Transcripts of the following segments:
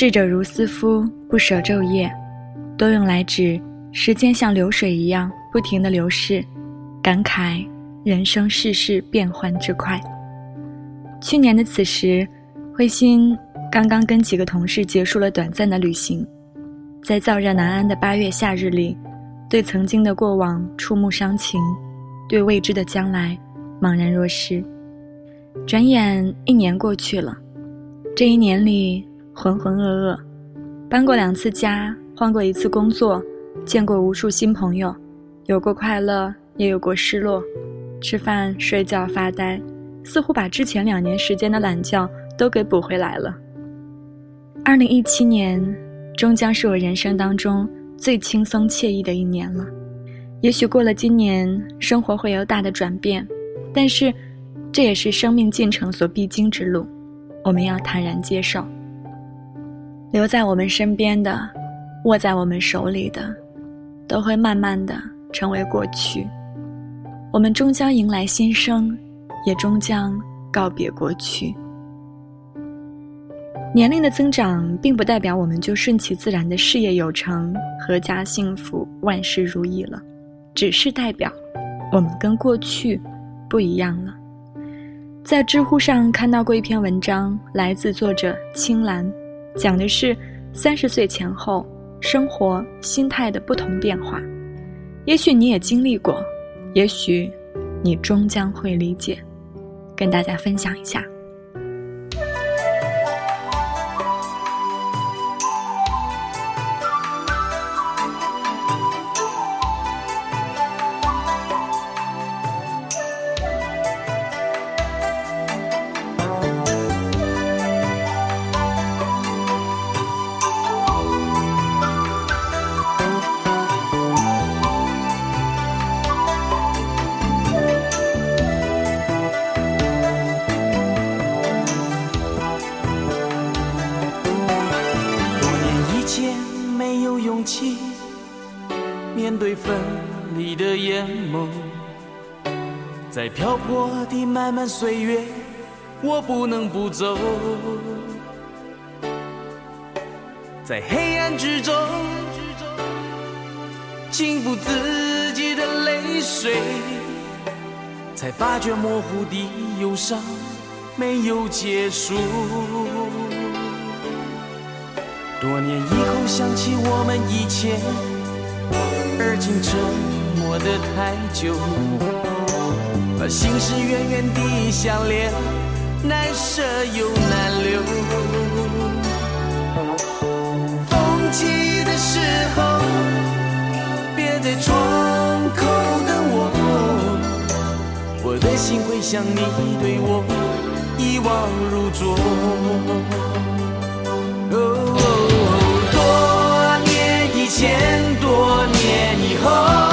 逝者如斯夫，不舍昼夜，多用来指时间像流水一样不停的流逝，感慨人生世事变幻之快。去年的此时，慧心刚刚跟几个同事结束了短暂的旅行，在燥热难安的八月夏日里，对曾经的过往触目伤情，对未知的将来茫然若失。转眼一年过去了，这一年里浑浑噩噩，搬过两次家，换过一次工作，见过无数新朋友，有过快乐，也有过失落，吃饭、睡觉、发呆。似乎把之前两年时间的懒觉都给补回来了。二零一七年终将是我人生当中最轻松惬意的一年了。也许过了今年，生活会有大的转变，但是这也是生命进程所必经之路，我们要坦然接受。留在我们身边的，握在我们手里的，都会慢慢的成为过去。我们终将迎来新生。也终将告别过去。年龄的增长，并不代表我们就顺其自然的事业有成、阖家幸福、万事如意了，只是代表我们跟过去不一样了。在知乎上看到过一篇文章，来自作者青兰，讲的是三十岁前后生活心态的不同变化。也许你也经历过，也许你终将会理解。跟大家分享一下。漫漫岁月，我不能不走。在黑暗之中，轻抚自己的泪水，才发觉模糊的忧伤没有结束。多年以后想起我们以前，而今沉默的太久。把心事远远地相连，难舍又难留。风起的时候，别在窗口等我。我的心会像你对我一往如昨。哦多年以前，多年以后。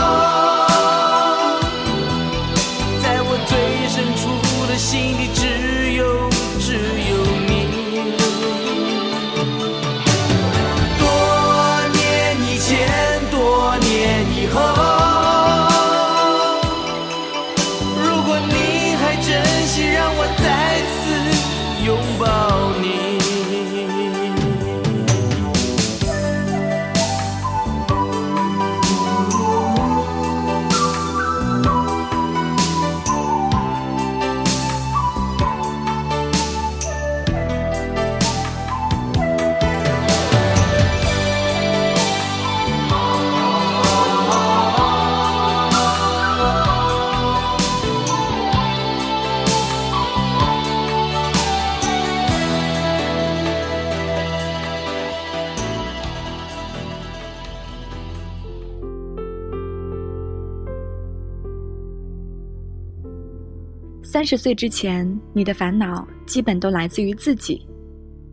三十岁之前，你的烦恼基本都来自于自己；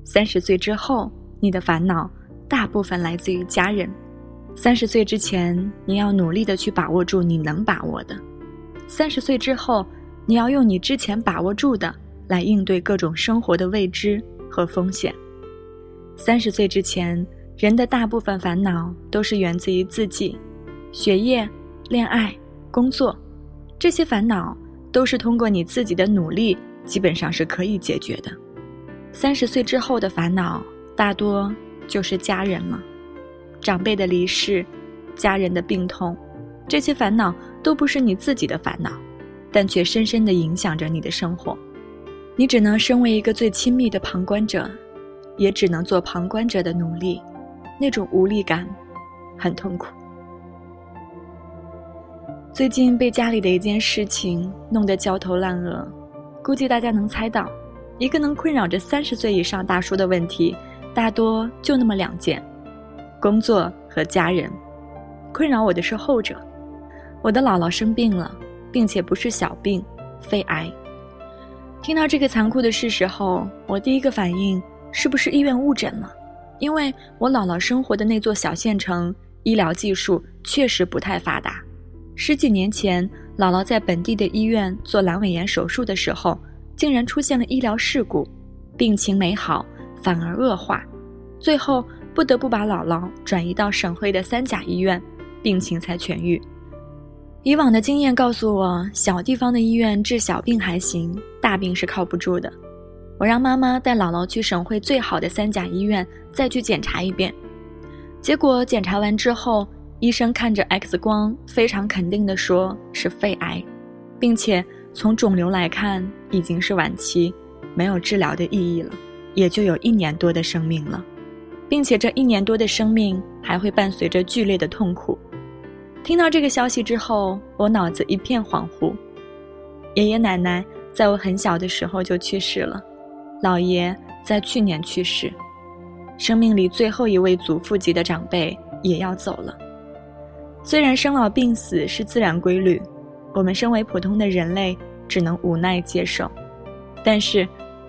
三十岁之后，你的烦恼大部分来自于家人。三十岁之前，你要努力的去把握住你能把握的；三十岁之后，你要用你之前把握住的来应对各种生活的未知和风险。三十岁之前，人的大部分烦恼都是源自于自己，学业、恋爱、工作，这些烦恼。都是通过你自己的努力，基本上是可以解决的。三十岁之后的烦恼，大多就是家人了，长辈的离世，家人的病痛，这些烦恼都不是你自己的烦恼，但却深深的影响着你的生活。你只能身为一个最亲密的旁观者，也只能做旁观者的奴隶，那种无力感，很痛苦。最近被家里的一件事情弄得焦头烂额，估计大家能猜到，一个能困扰着三十岁以上大叔的问题，大多就那么两件：工作和家人。困扰我的是后者，我的姥姥生病了，并且不是小病，肺癌。听到这个残酷的事实后，我第一个反应是不是医院误诊了？因为我姥姥生活的那座小县城，医疗技术确实不太发达。十几年前，姥姥在本地的医院做阑尾炎手术的时候，竟然出现了医疗事故，病情没好，反而恶化，最后不得不把姥姥转移到省会的三甲医院，病情才痊愈。以往的经验告诉我，小地方的医院治小病还行，大病是靠不住的。我让妈妈带姥姥去省会最好的三甲医院再去检查一遍。结果检查完之后，医生看着 X 光，非常肯定地说是肺癌，并且从肿瘤来看已经是晚期，没有治疗的意义了，也就有一年多的生命了，并且这一年多的生命还会伴随着剧烈的痛苦。听到这个消息之后，我脑子一片恍惚。爷爷奶奶在我很小的时候就去世了，姥爷在去年去世，生命里最后一位祖父级的长辈也要走了。虽然生老病死是自然规律，我们身为普通的人类只能无奈接受，但是，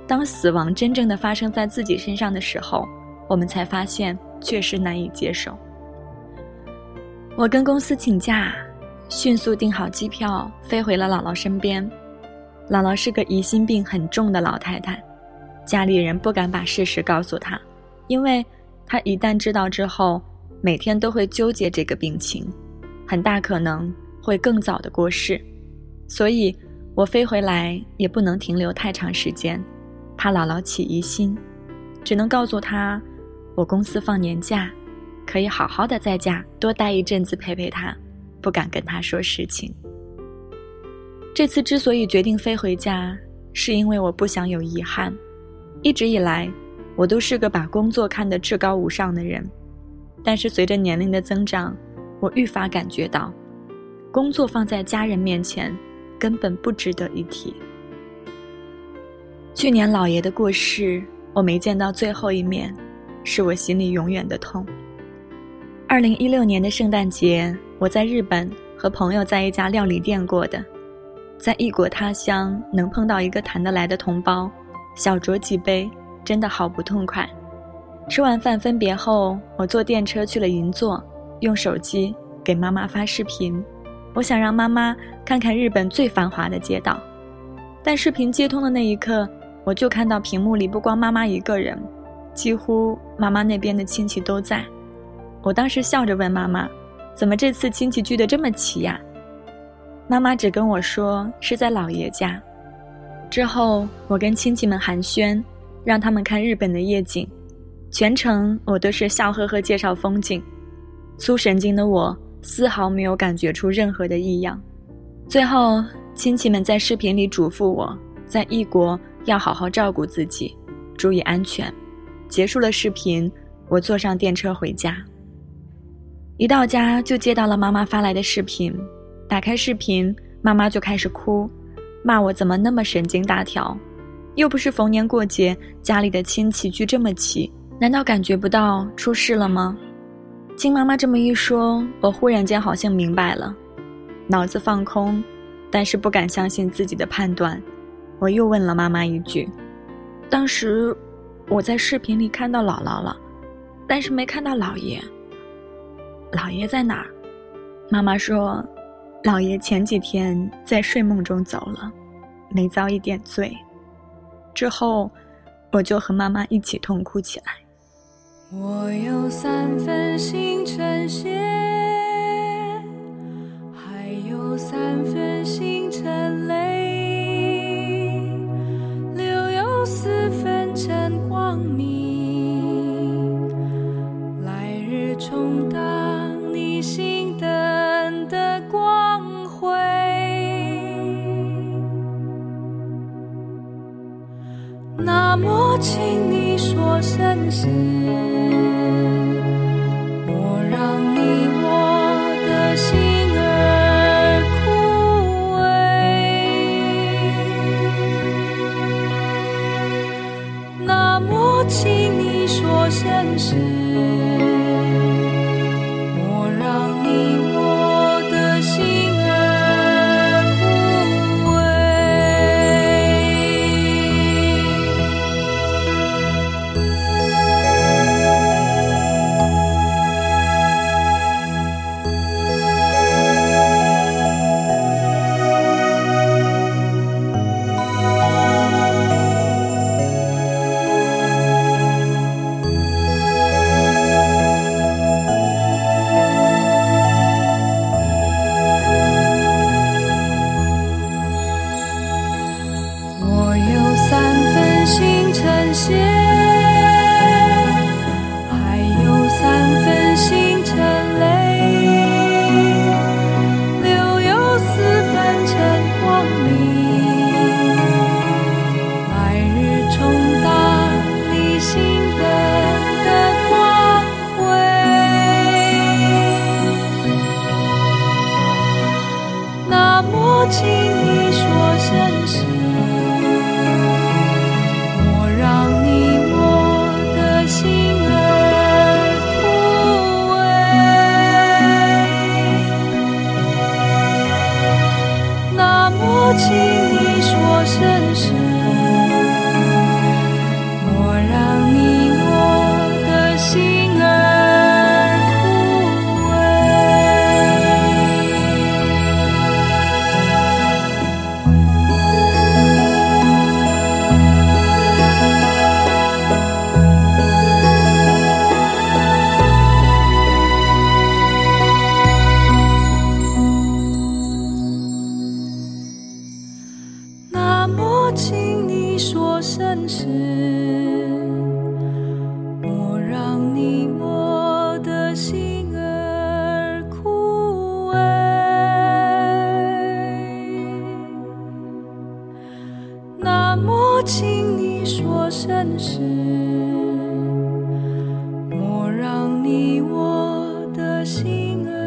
当死亡真正的发生在自己身上的时候，我们才发现确实难以接受。我跟公司请假，迅速订好机票，飞回了姥姥身边。姥姥是个疑心病很重的老太太，家里人不敢把事实告诉她，因为她一旦知道之后，每天都会纠结这个病情，很大可能会更早的过世。所以，我飞回来也不能停留太长时间，怕姥姥起疑心，只能告诉她，我公司放年假。可以好好的在家多待一阵子陪陪他，不敢跟他说实情。这次之所以决定飞回家，是因为我不想有遗憾。一直以来，我都是个把工作看得至高无上的人，但是随着年龄的增长，我愈发感觉到，工作放在家人面前，根本不值得一提。去年老爷的过世，我没见到最后一面，是我心里永远的痛。二零一六年的圣诞节，我在日本和朋友在一家料理店过的，在异国他乡能碰到一个谈得来的同胞，小酌几杯，真的好不痛快。吃完饭分别后，我坐电车去了银座，用手机给妈妈发视频，我想让妈妈看看日本最繁华的街道。但视频接通的那一刻，我就看到屏幕里不光妈妈一个人，几乎妈妈那边的亲戚都在。我当时笑着问妈妈：“怎么这次亲戚聚得这么齐呀？”妈妈只跟我说是在姥爷家。之后我跟亲戚们寒暄，让他们看日本的夜景，全程我都是笑呵呵介绍风景。粗神经的我丝毫没有感觉出任何的异样。最后亲戚们在视频里嘱咐我在异国要好好照顾自己，注意安全。结束了视频，我坐上电车回家。一到家就接到了妈妈发来的视频，打开视频，妈妈就开始哭，骂我怎么那么神经大条，又不是逢年过节，家里的亲戚聚这么齐，难道感觉不到出事了吗？听妈妈这么一说，我忽然间好像明白了，脑子放空，但是不敢相信自己的判断，我又问了妈妈一句：“当时我在视频里看到姥姥了，但是没看到姥爷。”姥爷在哪儿？妈妈说，姥爷前几天在睡梦中走了，没遭一点罪。之后，我就和妈妈一起痛哭起来。我有三分心成血，还有三分心成泪，请你说声是。莫让你我的心儿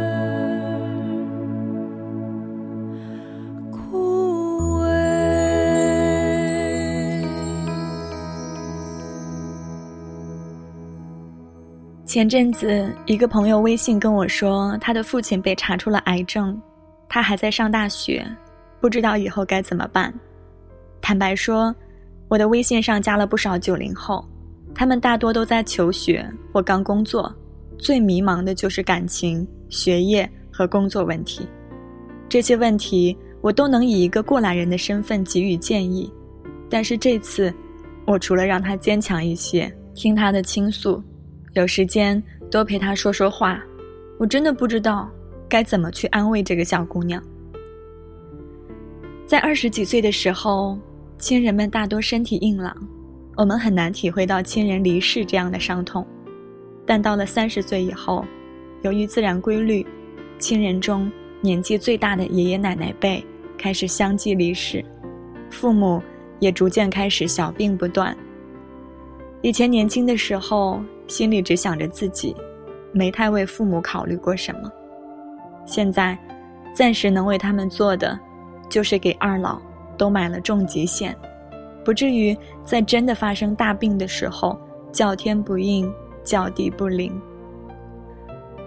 前阵子，一个朋友微信跟我说，他的父亲被查出了癌症，他还在上大学，不知道以后该怎么办。坦白说，我的微信上加了不少九零后，他们大多都在求学或刚工作，最迷茫的就是感情、学业和工作问题。这些问题我都能以一个过来人的身份给予建议，但是这次，我除了让他坚强一些，听他的倾诉。有时间多陪她说说话，我真的不知道该怎么去安慰这个小姑娘。在二十几岁的时候，亲人们大多身体硬朗，我们很难体会到亲人离世这样的伤痛。但到了三十岁以后，由于自然规律，亲人中年纪最大的爷爷奶奶辈开始相继离世，父母也逐渐开始小病不断。以前年轻的时候。心里只想着自己，没太为父母考虑过什么。现在，暂时能为他们做的，就是给二老都买了重疾险，不至于在真的发生大病的时候叫天不应，叫地不灵。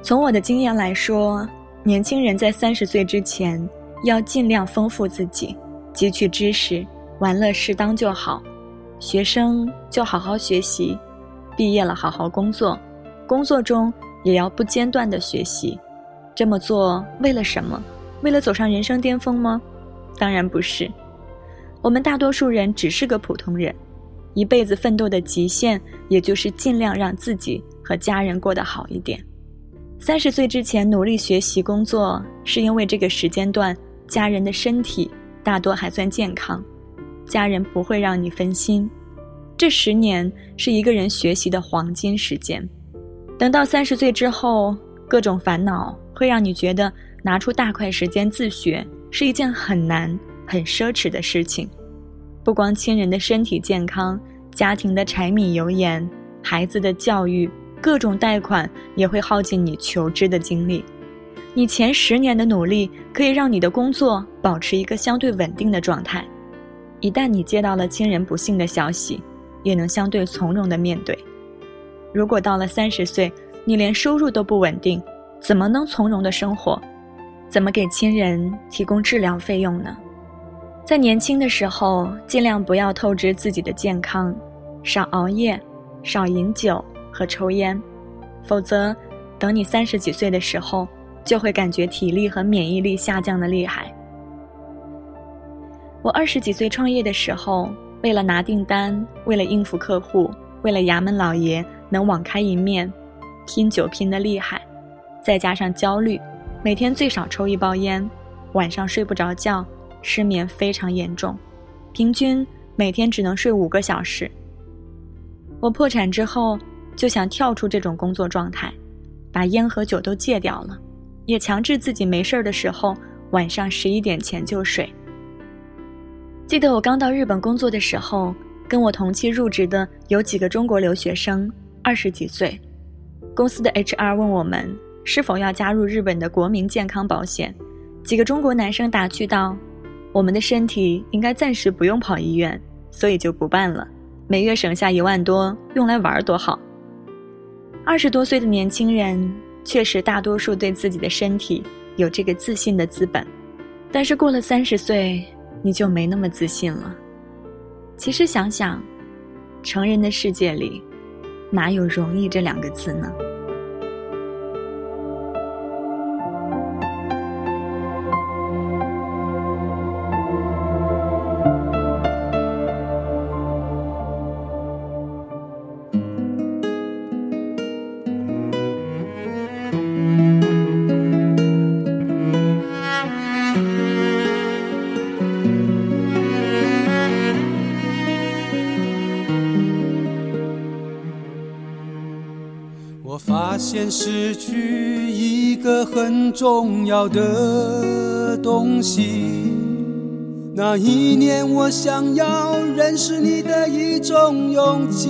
从我的经验来说，年轻人在三十岁之前要尽量丰富自己，汲取知识，玩乐适当就好。学生就好好学习。毕业了，好好工作，工作中也要不间断的学习。这么做为了什么？为了走上人生巅峰吗？当然不是。我们大多数人只是个普通人，一辈子奋斗的极限，也就是尽量让自己和家人过得好一点。三十岁之前努力学习工作，是因为这个时间段家人的身体大多还算健康，家人不会让你分心。这十年是一个人学习的黄金时间，等到三十岁之后，各种烦恼会让你觉得拿出大块时间自学是一件很难、很奢侈的事情。不光亲人的身体健康，家庭的柴米油盐、孩子的教育、各种贷款，也会耗尽你求知的精力。你前十年的努力，可以让你的工作保持一个相对稳定的状态。一旦你接到了亲人不幸的消息，也能相对从容的面对。如果到了三十岁，你连收入都不稳定，怎么能从容的生活？怎么给亲人提供治疗费用呢？在年轻的时候，尽量不要透支自己的健康，少熬夜，少饮酒和抽烟，否则，等你三十几岁的时候，就会感觉体力和免疫力下降的厉害。我二十几岁创业的时候，为了拿订单，为了应付客户，为了衙门老爷能网开一面，拼酒拼得厉害，再加上焦虑，每天最少抽一包烟，晚上睡不着觉。失眠非常严重，平均每天只能睡五个小时。我破产之后就想跳出这种工作状态，把烟和酒都戒掉了，也强制自己没事儿的时候晚上十一点前就睡。记得我刚到日本工作的时候，跟我同期入职的有几个中国留学生，二十几岁。公司的 HR 问我们是否要加入日本的国民健康保险，几个中国男生打趣道。我们的身体应该暂时不用跑医院，所以就不办了。每月省下一万多，用来玩多好。二十多岁的年轻人，确实大多数对自己的身体有这个自信的资本，但是过了三十岁，你就没那么自信了。其实想想，成人的世界里，哪有容易这两个字呢？失去一个很重要的东西。那一年，我想要认识你的一种勇气，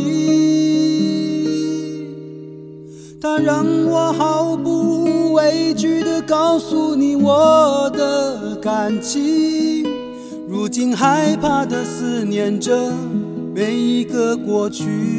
它让我毫不畏惧地告诉你我的感情。如今害怕地思念着每一个过去。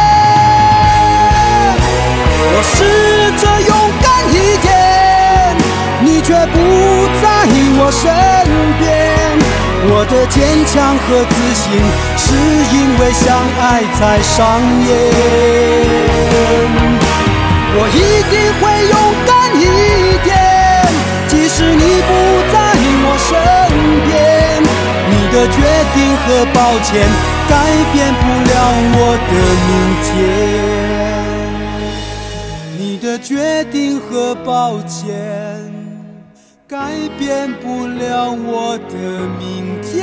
我试着勇敢一点，你却不在我身边。我的坚强和自信，是因为相爱才上演。我一定会勇敢一点，即使你不在我身边。你的决定和抱歉，改变不了我的明天。的决定和抱歉，改变不了我的明天。